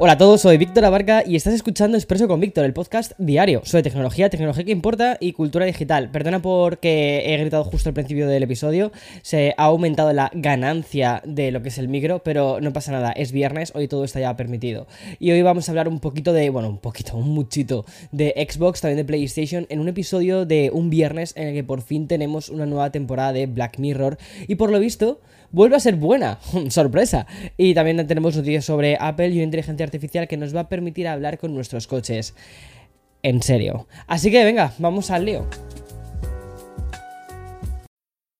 Hola a todos, soy Víctor Abarca y estás escuchando Expreso con Víctor, el podcast diario sobre tecnología, tecnología que importa y cultura digital. Perdona porque he gritado justo al principio del episodio, se ha aumentado la ganancia de lo que es el micro, pero no pasa nada, es viernes, hoy todo está ya permitido. Y hoy vamos a hablar un poquito de, bueno, un poquito, un muchito de Xbox, también de PlayStation, en un episodio de un viernes en el que por fin tenemos una nueva temporada de Black Mirror y por lo visto vuelve a ser buena, sorpresa. Y también tenemos noticias sobre Apple y una inteligencia artificial que nos va a permitir hablar con nuestros coches. En serio. Así que venga, vamos al lío.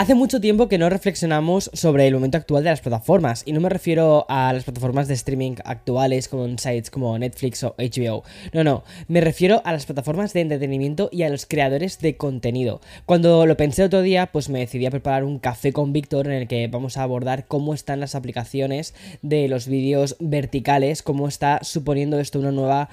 Hace mucho tiempo que no reflexionamos sobre el momento actual de las plataformas, y no me refiero a las plataformas de streaming actuales como en sites como Netflix o HBO. No, no, me refiero a las plataformas de entretenimiento y a los creadores de contenido. Cuando lo pensé otro día, pues me decidí a preparar un café con Víctor en el que vamos a abordar cómo están las aplicaciones de los vídeos verticales, cómo está suponiendo esto una nueva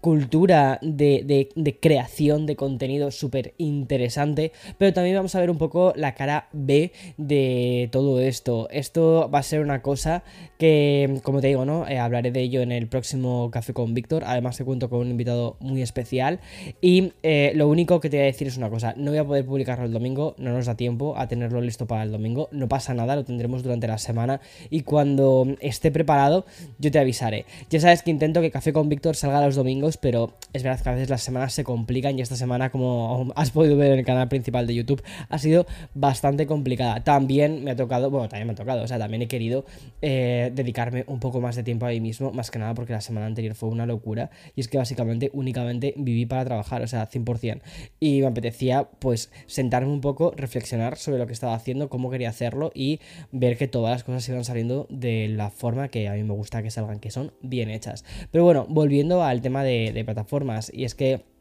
cultura de creación de contenido súper interesante, pero también vamos a ver un poco la cara B de todo esto. Esto va a ser una cosa que, como te digo, ¿no? Eh, hablaré de ello en el próximo Café con Víctor. Además, te cuento con un invitado muy especial. Y eh, lo único que te voy a decir es una cosa: no voy a poder publicarlo el domingo, no nos da tiempo a tenerlo listo para el domingo. No pasa nada, lo tendremos durante la semana. Y cuando esté preparado, yo te avisaré. Ya sabes que intento que Café con Víctor salga los domingos, pero es verdad que a veces las semanas se complican y esta semana, como has podido ver en el canal principal de YouTube, ha sido bastante complicada. También me ha tocado, bueno, también me ha tocado, o sea, también he querido eh, dedicarme un poco más de tiempo a mí mismo, más que nada porque la semana anterior fue una locura. Y es que básicamente únicamente viví para trabajar, o sea, 100%. Y me apetecía, pues, sentarme un poco, reflexionar sobre lo que estaba haciendo, cómo quería hacerlo y ver que todas las cosas iban saliendo de la forma que a mí me gusta que salgan, que son bien hechas. Pero bueno, volviendo al tema de plataformas, y es que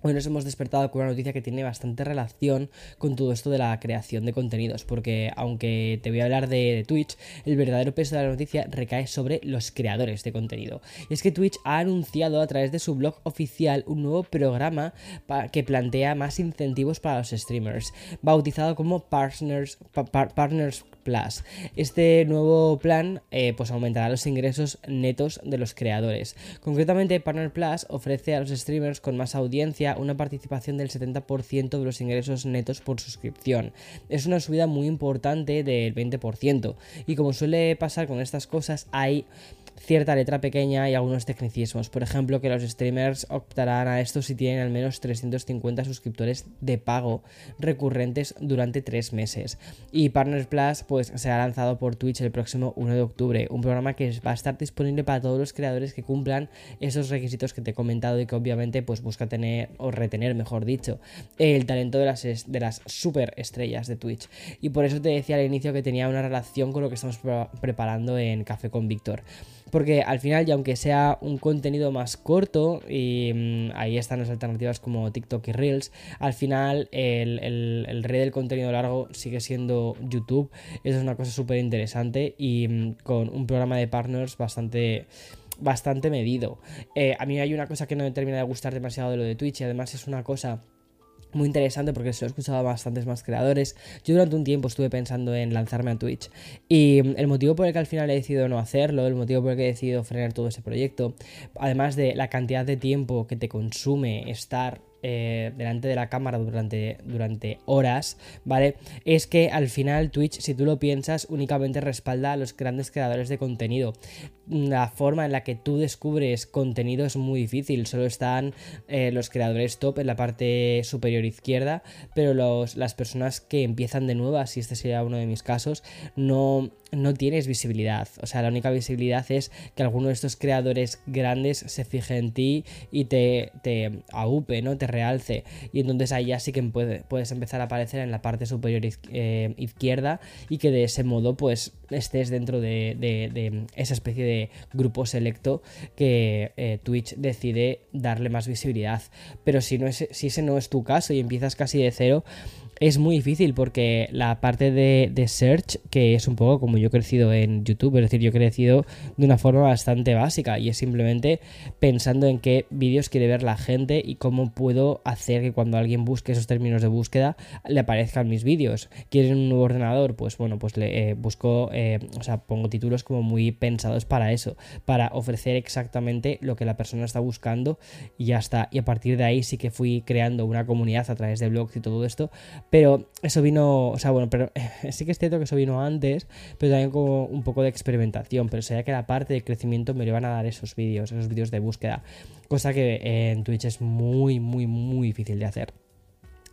Hoy nos hemos despertado con una noticia que tiene bastante relación con todo esto de la creación de contenidos, porque aunque te voy a hablar de, Twitch, el verdadero peso de la noticia recae sobre los creadores de contenido. Y es que Twitch ha anunciado a través de su blog oficial un nuevo programa que plantea más incentivos para los streamers, bautizado como Partners, Partners Este nuevo plan eh, pues aumentará los ingresos netos de los creadores. Concretamente, Partner Plus ofrece a los streamers con más audiencia una participación del 70% de los ingresos netos por suscripción. Es una subida muy importante del 20%. Y como suele pasar con estas cosas, hay cierta letra pequeña y algunos tecnicismos. Por ejemplo, que los streamers optarán a esto si tienen al menos 350 suscriptores de pago recurrentes durante 3 meses. Y Partners Plus pues se ha lanzado por Twitch el próximo 1 de octubre, un programa que va a estar disponible para todos los creadores que cumplan esos requisitos que te he comentado y que obviamente pues busca tener o retener, mejor dicho, el talento de las, de las super estrellas de Twitch. Y por eso te decía al inicio que tenía una relación con lo que estamos preparando en Café con Víctor. Porque al final, y aunque sea un contenido más corto, y mm, ahí están las alternativas como TikTok y Reels, al final el, rey del contenido largo sigue siendo YouTube. Eso es una cosa súper interesante y mm, con un programa de partners bastante bastante medido. Eh, a mí hay una cosa que no me termina de gustar demasiado de lo de Twitch y además es una cosa muy interesante porque se lo he escuchado a bastantes más creadores. Yo durante un tiempo estuve pensando en lanzarme a Twitch y el motivo por el que al final he decidido no hacerlo, el motivo por el que he decidido frenar todo ese proyecto, además de la cantidad de tiempo que te consume estar eh, delante de la cámara durante, durante horas, ¿vale? Es que al final Twitch, si tú lo piensas, únicamente respalda a los grandes creadores de contenido. La forma en la que tú descubres contenido es muy difícil, solo están eh, los creadores top en la parte superior izquierda, pero los, las personas que empiezan de nuevas, si este sería uno de mis casos, no, no tienes visibilidad. O sea, la única visibilidad es que alguno de estos creadores grandes se fije en ti y te, te aupe, ¿no? Te realce. Y entonces ahí ya sí que puedes empezar a aparecer en la parte superior eh, izquierda y que de ese modo pues estés dentro de, esa especie de grupo selecto que eh, Twitch decide darle más visibilidad. Pero si, no es, si ese no es tu caso y empiezas casi de cero, es muy difícil porque la parte de, search, que es un poco como yo he crecido en YouTube, es decir, yo he crecido de una forma bastante básica y es simplemente pensando en qué vídeos quiere ver la gente y cómo puedo hacer que cuando alguien busque esos términos de búsqueda le aparezcan mis vídeos. ¿Quieren un nuevo ordenador? Pues bueno, pues le eh, busco, eh, o sea, pongo títulos como muy pensados para eso, para ofrecer exactamente lo que la persona está buscando y ya está. Y a partir de ahí sí que fui creando una comunidad a través de blogs y todo esto pero eso vino, o sea, bueno, pero sí que es cierto que eso vino antes, pero también como un poco de experimentación, pero sería que la parte de crecimiento me lo iban a dar esos vídeos, esos vídeos de búsqueda, cosa que en Twitch es muy, muy, muy difícil de hacer.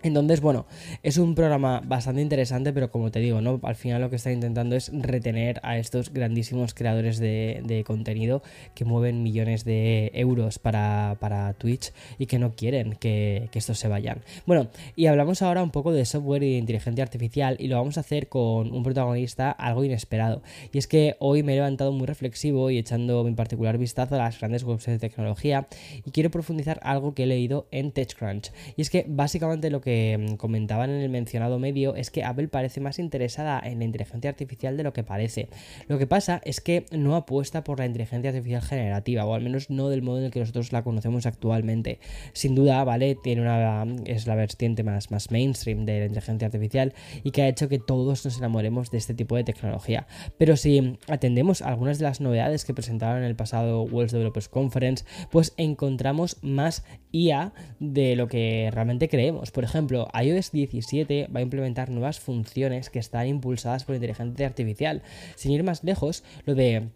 Entonces, bueno, es un programa bastante interesante, pero como te digo, ¿no? Al final lo que está intentando es retener a estos grandísimos creadores de, contenido que mueven millones de euros para, Twitch y que no quieren que, estos se vayan. Bueno, y hablamos ahora un poco de software y de inteligencia artificial y lo vamos a hacer con un protagonista algo inesperado. Y es que hoy me he levantado muy reflexivo y echando mi particular vistazo a las grandes websites de tecnología y quiero profundizar algo que he leído en TechCrunch. Y es que básicamente lo que Mm, comentaban en el mencionado medio es que Apple parece más interesada en la inteligencia artificial de lo que parece. Lo que pasa es que no apuesta por la inteligencia artificial generativa, o al menos no del modo en el que nosotros la conocemos actualmente. Sin duda, ¿vale? Tiene una. es la vertiente más, más mainstream de la inteligencia artificial y que ha hecho que todos nos enamoremos de este tipo de tecnología. Pero si atendemos algunas de las novedades que presentaron en el pasado World Developers Conference, pues encontramos más IA de lo que realmente creemos. Por ejemplo, ejemplo, iOS 17 va a implementar nuevas funciones que están impulsadas por inteligencia artificial. Sin ir más lejos, lo de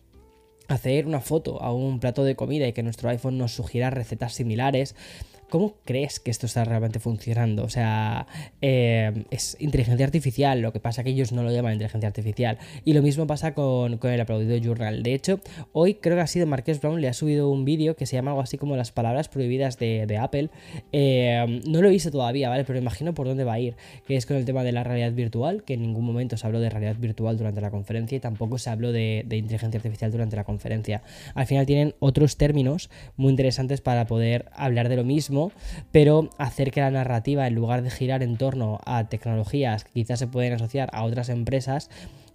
hacer una foto a un plato de comida y que nuestro iPhone nos sugiera recetas similares ¿Cómo crees que esto está realmente funcionando? O sea, eh, es inteligencia artificial, lo que pasa que ellos no lo llaman inteligencia artificial. Y lo mismo pasa con, el aplaudido Journal. De hecho, hoy creo que ha sido Marques Brown, le ha subido un vídeo que se llama algo así como las palabras prohibidas de, Apple. Eh, no lo he visto todavía, ¿vale? Pero imagino por dónde va a ir, que es con el tema de la realidad virtual, que en ningún momento se habló de realidad virtual durante la conferencia y tampoco se habló de inteligencia artificial durante la conferencia. Al final tienen otros términos muy interesantes para poder hablar de lo mismo pero hacer que la narrativa, en lugar de girar en torno a tecnologías que quizás se pueden asociar a otras empresas,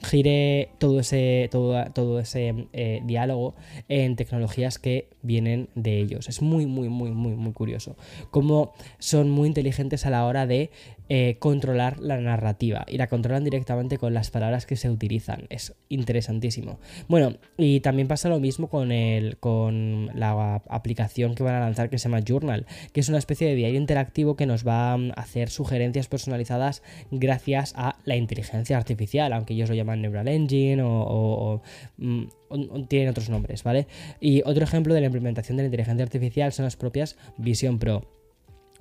gire todo ese, todo, todo ese eh, diálogo en tecnologías que vienen de ellos. Es muy, muy, muy, muy, muy curioso. Cómo son muy inteligentes a la hora de eh, controlar la narrativa y la controlan directamente con las palabras que se utilizan. Es interesantísimo. Bueno, y también pasa lo mismo con, el, con la aplicación que van a lanzar que se llama Journal, que es una especie de diario interactivo que nos va a hacer sugerencias personalizadas gracias a la inteligencia artificial, aunque ellos lo llaman Neural Engine o, mm, o tienen otros nombres, ¿vale? Y otro ejemplo de la implementación de la inteligencia artificial son las propias Vision Pro.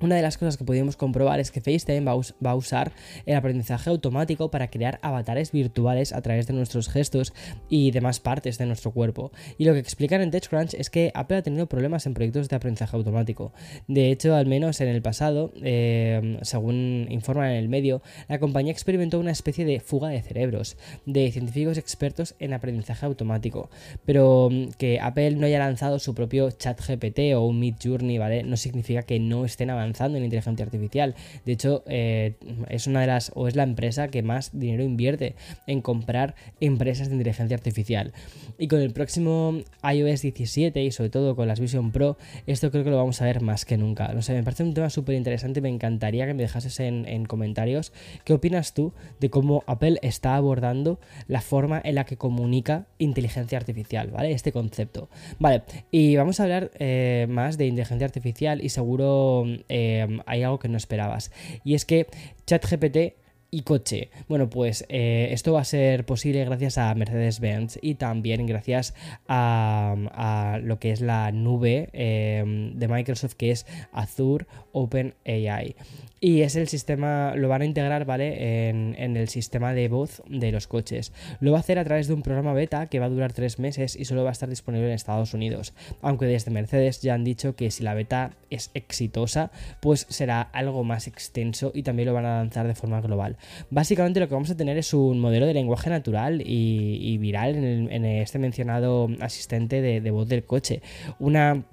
Una de las cosas que podemos comprobar es que FaceTime va a usar el aprendizaje automático para crear avatares virtuales a través de nuestros gestos y demás partes de nuestro cuerpo. Y lo que explican en TechCrunch es que Apple ha tenido problemas en proyectos de aprendizaje automático. De hecho, al menos en el pasado, eh, según informan en el medio, la compañía experimentó una especie de fuga de cerebros de científicos expertos en aprendizaje automático. Pero mm, que Apple no haya lanzado su propio chat GPT o un Mid Journey, ¿vale? No significa que no estén avanzando en inteligencia artificial. De hecho, eh, es una de las, o es la empresa que más dinero invierte en comprar empresas de inteligencia artificial. Y con el próximo iOS 17 y sobre todo con las Vision Pro, esto creo que lo vamos a ver más que nunca. No sé, me parece un tema súper interesante. Me encantaría que me dejases en, en comentarios qué opinas tú de cómo Apple está abordando la forma en la que comunica inteligencia artificial, ¿vale? Este concepto. Vale, y vamos a hablar eh, más de inteligencia artificial y seguro eh, eh, hay algo que no esperabas. Y es que ChatGPT y coche. Bueno, pues eh, esto va a ser posible gracias a Mercedes-Benz y también gracias a, lo que es la nube eh, de Microsoft que es Azure OpenAI. Y es el sistema, lo van a integrar, ¿vale? En, el sistema de voz de los coches. Lo va a hacer a través de un programa beta que va a durar tres meses y solo va a estar disponible en Estados Unidos. Aunque desde Mercedes ya han dicho que si la beta es exitosa, pues será algo más extenso y también lo van a lanzar de forma global. Básicamente lo que vamos a tener es un modelo de lenguaje natural y, viral en, este mencionado asistente de voz del coche. Una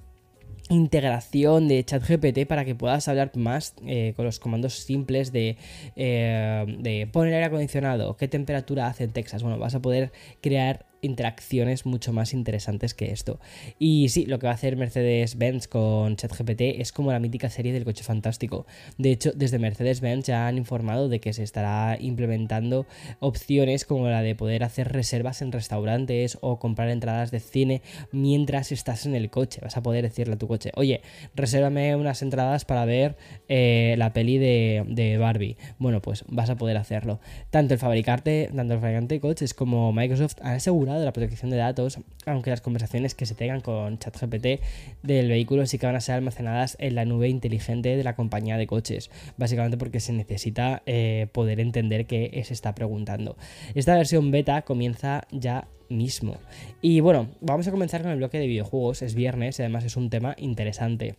integración de ChatGPT para que puedas hablar más eh, con los comandos simples de, eh, de poner aire acondicionado, qué temperatura hace en Texas. Bueno, vas a poder crear interacciones mucho más interesantes que esto. Y sí, lo que va a hacer Mercedes-Benz con ChatGPT es como la mítica serie del coche fantástico. De hecho, desde Mercedes-Benz ya han informado de que se estará implementando opciones como la de poder hacer reservas en restaurantes o comprar entradas de cine mientras estás en el coche. Vas a poder decirle a tu coche, oye, resérvame unas entradas para ver eh, la peli de, de, Barbie. Bueno, pues vas a poder hacerlo. Tanto el fabricante, tanto el fabricante de coches como Microsoft han asegurado de la protección de datos, aunque las conversaciones que se tengan con ChatGPT del vehículo sí que van a ser almacenadas en la nube inteligente de la compañía de coches, básicamente porque se necesita eh, poder entender qué se está preguntando. Esta versión beta comienza ya mismo. Y bueno, vamos a comenzar con el bloque de videojuegos, es viernes y además es un tema interesante.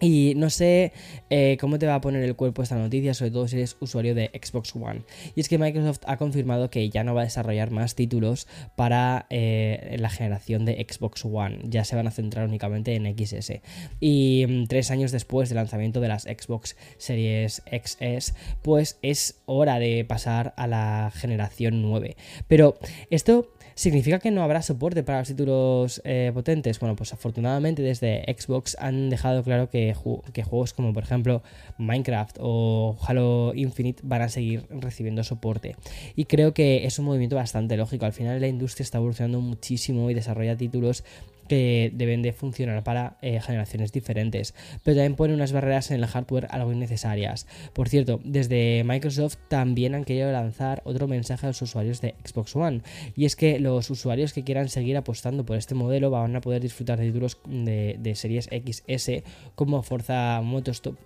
Y no sé eh, cómo te va a poner el cuerpo esta noticia, sobre todo si eres usuario de Xbox One. Y es que Microsoft ha confirmado que ya no va a desarrollar más títulos para eh, la generación de Xbox One. Ya se van a centrar únicamente en XS. Y mm, tres años después del lanzamiento de las Xbox Series XS, pues es hora de pasar a la generación 9. Pero esto ¿Significa que no habrá soporte para los títulos eh, potentes? Bueno, pues afortunadamente desde Xbox han dejado claro que, que, juegos como por ejemplo Minecraft o Halo Infinite van a seguir recibiendo soporte. Y creo que es un movimiento bastante lógico. Al final la industria está evolucionando muchísimo y desarrolla títulos que deben de funcionar para eh, generaciones diferentes, pero también pone unas barreras en el hardware algo innecesarias. Por cierto, desde Microsoft también han querido lanzar otro mensaje a los usuarios de Xbox One, y es que los usuarios que quieran seguir apostando por este modelo van a poder disfrutar de títulos de, series XS como Forza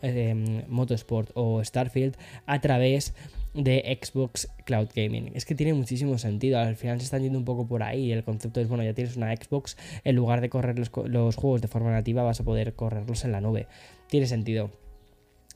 eh, Motorsport o Starfield a través de Xbox Cloud Gaming. Es que tiene muchísimo sentido, al final se están yendo un poco por ahí. El concepto es, bueno, ya tienes una Xbox, en lugar de correr los, los juegos de forma nativa vas a poder correrlos en la nube. Tiene sentido.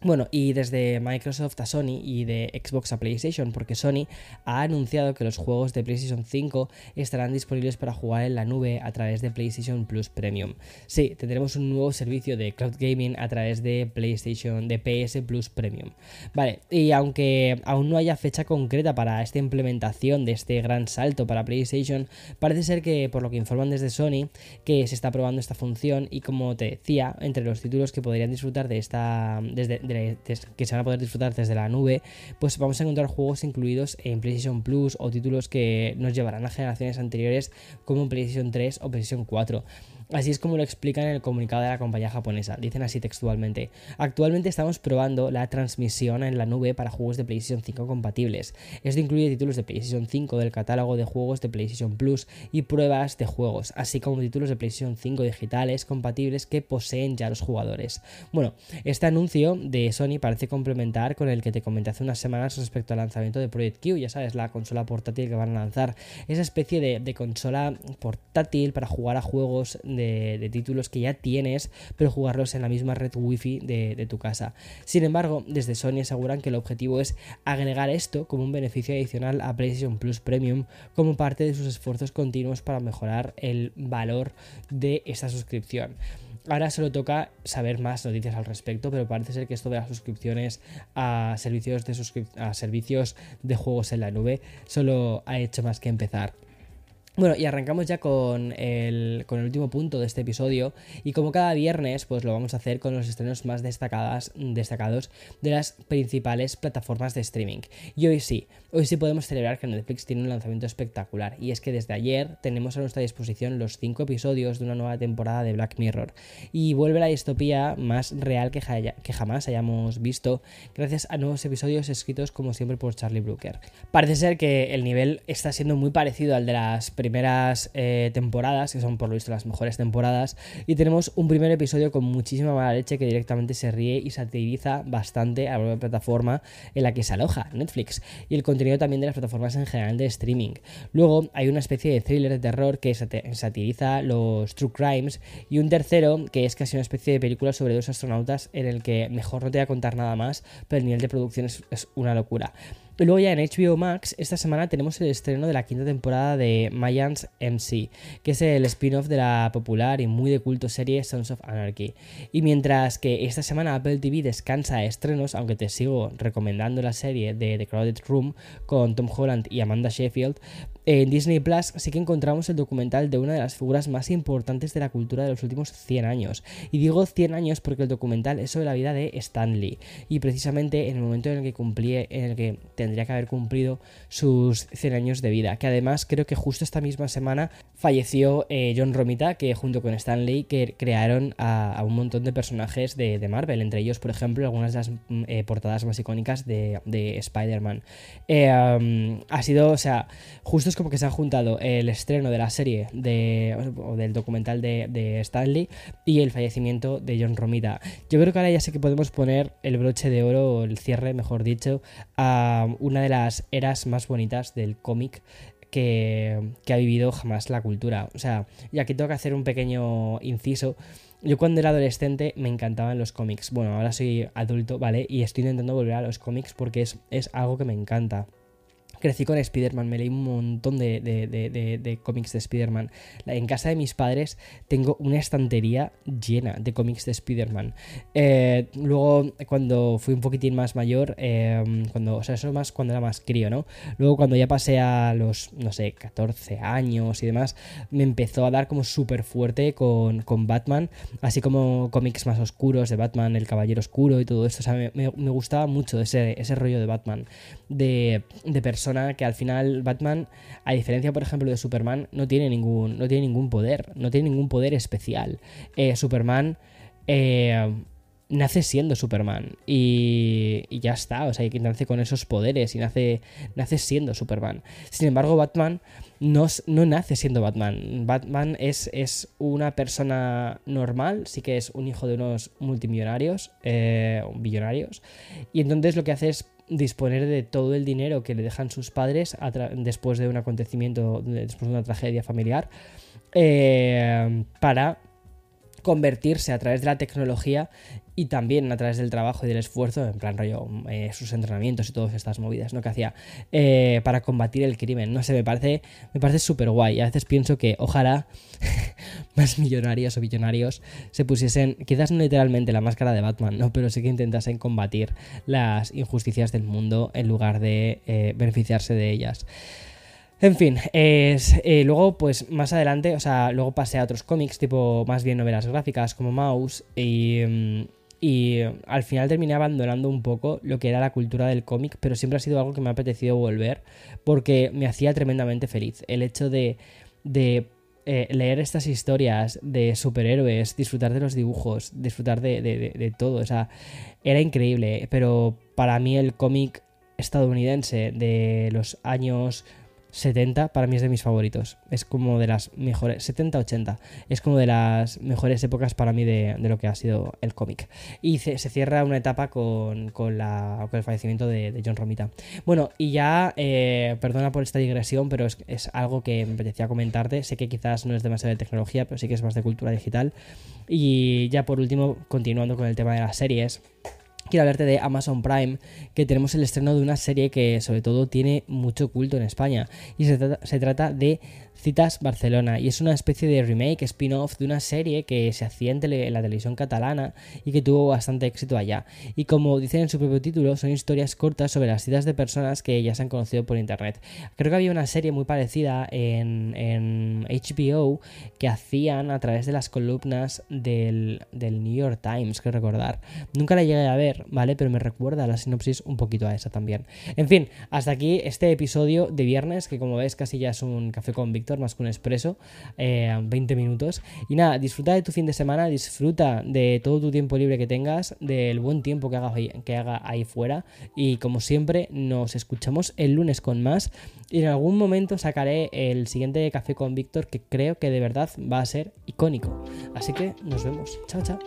Bueno, y desde Microsoft a Sony y de Xbox a PlayStation, porque Sony ha anunciado que los juegos de PlayStation 5 estarán disponibles para jugar en la nube a través de PlayStation Plus Premium. Sí, tendremos un nuevo servicio de cloud gaming a través de PlayStation, de PS Plus Premium. Vale, y aunque aún no haya fecha concreta para esta implementación de este gran salto para PlayStation, parece ser que, por lo que informan desde Sony, que se está probando esta función y como te decía, entre los títulos que podrían disfrutar de esta desde que se van a poder disfrutar desde la nube, pues vamos a encontrar juegos incluidos en PlayStation Plus o títulos que nos llevarán a generaciones anteriores como PlayStation 3 o PlayStation 4. Así es como lo explican en el comunicado de la compañía japonesa. Dicen así textualmente. Actualmente estamos probando la transmisión en la nube para juegos de PlayStation 5 compatibles. Esto incluye títulos de PlayStation 5 del catálogo de juegos de PlayStation Plus y pruebas de juegos, así como títulos de PlayStation 5 digitales compatibles que poseen ya los jugadores. Bueno, este anuncio de Sony parece complementar con el que te comenté hace unas semanas respecto al lanzamiento de Project Q, ya sabes, la consola portátil que van a lanzar. Esa especie de, consola portátil para jugar a juegos de de, títulos que ya tienes, pero jugarlos en la misma red wifi de, de tu casa. Sin embargo, desde Sony aseguran que el objetivo es agregar esto como un beneficio adicional a PlayStation Plus Premium como parte de sus esfuerzos continuos para mejorar el valor de esta suscripción. Ahora solo toca saber más noticias al respecto, pero parece ser que esto de las suscripciones a servicios de, a servicios de juegos en la nube solo ha hecho más que empezar. Bueno, y arrancamos ya con el, con el último punto de este episodio. Y como cada viernes, pues lo vamos a hacer con los estrenos más destacadas, destacados de las principales plataformas de streaming. Y hoy sí, hoy sí podemos celebrar que Netflix tiene un lanzamiento espectacular. Y es que desde ayer tenemos a nuestra disposición los 5 episodios de una nueva temporada de Black Mirror. Y vuelve la distopía más real que, que jamás hayamos visto, gracias a nuevos episodios escritos como siempre por Charlie Brooker. Parece ser que el nivel está siendo muy parecido al de las primeras eh, temporadas, que son por lo visto las mejores temporadas, y tenemos un primer episodio con muchísima mala leche que directamente se ríe y satiriza bastante a la plataforma en la que se aloja, Netflix, y el contenido también de las plataformas en general de streaming. Luego hay una especie de thriller de terror que satiriza los true crimes, y un tercero que es casi una especie de película sobre dos astronautas en el que mejor no te voy a contar nada más, pero el nivel de producción es, es una locura. Luego ya en HBO Max, esta semana tenemos el estreno de la quinta temporada de Mayans MC, que es el spin-off de la popular y muy de culto serie Sons of Anarchy. Y mientras que esta semana Apple TV descansa estrenos, aunque te sigo recomendando la serie de The Crowded Room con Tom Holland y Amanda Sheffield, en Disney Plus sí que encontramos el documental de una de las figuras más importantes de la cultura de los últimos 100 años. Y digo 100 años porque el documental es sobre la vida de Stan Lee. Y precisamente en el momento en el que cumplí, en el que tendría que haber cumplido sus 100 años de vida. Que además creo que justo esta misma semana falleció eh, John Romita, que junto con Stan Lee que crearon a, un montón de personajes de, Marvel. Entre ellos, por ejemplo, algunas de las mm, eh, portadas más icónicas de, Spider-Man. Eh, ha sido, o sea, justo como que se han juntado el estreno de la serie de, o del documental de, Stanley y el fallecimiento de John Romita. Yo creo que ahora ya sé que podemos poner el broche de oro, o el cierre, mejor dicho, a una de las eras más bonitas del cómic que, ha vivido jamás la cultura. O sea, y aquí tengo que hacer un pequeño inciso. Yo cuando era adolescente me encantaban los cómics. Bueno, ahora soy adulto, ¿vale? Y estoy intentando volver a los cómics porque es, es algo que me encanta crecí con Spider-Man, me leí un montón de, cómics de Spider-Man. En casa de mis padres tengo una estantería llena de cómics de Spider-Man. Eh, luego, cuando fui un poquitín más mayor, em, cuando, o sea, eso más cuando era más crío, ¿no? Luego, cuando ya pasé a los, no sé, 14 años y demás, me empezó a dar como súper fuerte con, Batman, así como cómics más oscuros de Batman, El Caballero Oscuro y todo esto. O sea, me, gustaba mucho ese, ese rollo de Batman, de, de personas que al final Batman, a diferencia por ejemplo de Superman, no tiene ningún, no tiene ningún poder, no tiene ningún poder especial. Eh, Superman eh, nace siendo Superman y, ya está, o sea, que nace con esos poderes y nace, nace siendo Superman. Sin embargo, Batman no, no nace siendo Batman. Batman es, es, una persona normal, sí que es un hijo de unos multimillonarios, eh, billonarios, y entonces lo que hace es disponer de todo el dinero que le dejan sus padres después de un acontecimiento, después de una tragedia familiar, eh, para convertirse a través de la tecnología y también a través del trabajo y del esfuerzo, en plan rollo, eh, sus entrenamientos y todas estas movidas, ¿no? Que hacía eh, para combatir el crimen. No sé, me parece, me parece súper guay. A veces pienso que ojalá más millonarios o billonarios se pusiesen, quizás no literalmente la máscara de Batman, ¿no? Pero sí que intentasen combatir las injusticias del mundo en lugar de eh, beneficiarse de ellas. En fin, es, eh, luego pues más adelante, o sea, luego pasé a otros cómics, tipo más bien novelas gráficas como Mouse y... Mm, y al final terminé abandonando un poco lo que era la cultura del cómic, pero siempre ha sido algo que me ha apetecido volver porque me hacía tremendamente feliz. El hecho de, de eh, leer estas historias de superhéroes, disfrutar de los dibujos, disfrutar de, de, todo, o sea, era increíble, pero para mí el cómic estadounidense de los años 70 para mí es de mis favoritos. Es como de las mejores. 70-80. Es como de las mejores épocas para mí de, lo que ha sido el cómic. Y se, cierra una etapa con, la, el fallecimiento de, John Romita. Bueno, y ya, eh, perdona por esta digresión, pero es, es, algo que me apetecía comentarte. Sé que quizás no es demasiado de tecnología, pero sí que es más de cultura digital. Y ya por último, continuando con el tema de las series quiero hablarte de Amazon Prime, que tenemos el estreno de una serie que sobre todo tiene mucho culto en España. Y se se trata de Citas Barcelona y es una especie de remake, spin-off de una serie que se hacía en, la televisión catalana y que tuvo bastante éxito allá. Y como dicen en su propio título, son historias cortas sobre las citas de personas que ya se han conocido por internet. Creo que había una serie muy parecida en, en HBO que hacían a través de las columnas del, del New York Times, que recordar. Nunca la llegué a ver, ¿vale? Pero me recuerda la sinopsis un poquito a esa también. En fin, hasta aquí este episodio de viernes, que como ves casi ya es un café con Víctor más que un expreso, 20 eh, minutos. Y nada, disfruta de tu fin de semana, disfruta de todo tu tiempo libre que tengas, del buen tiempo que haga, que haga ahí fuera. Y como siempre, nos escuchamos el lunes con más. Y en algún momento sacaré el siguiente café con Víctor que creo que de verdad va a ser icónico. Así que nos vemos. Chao, chao.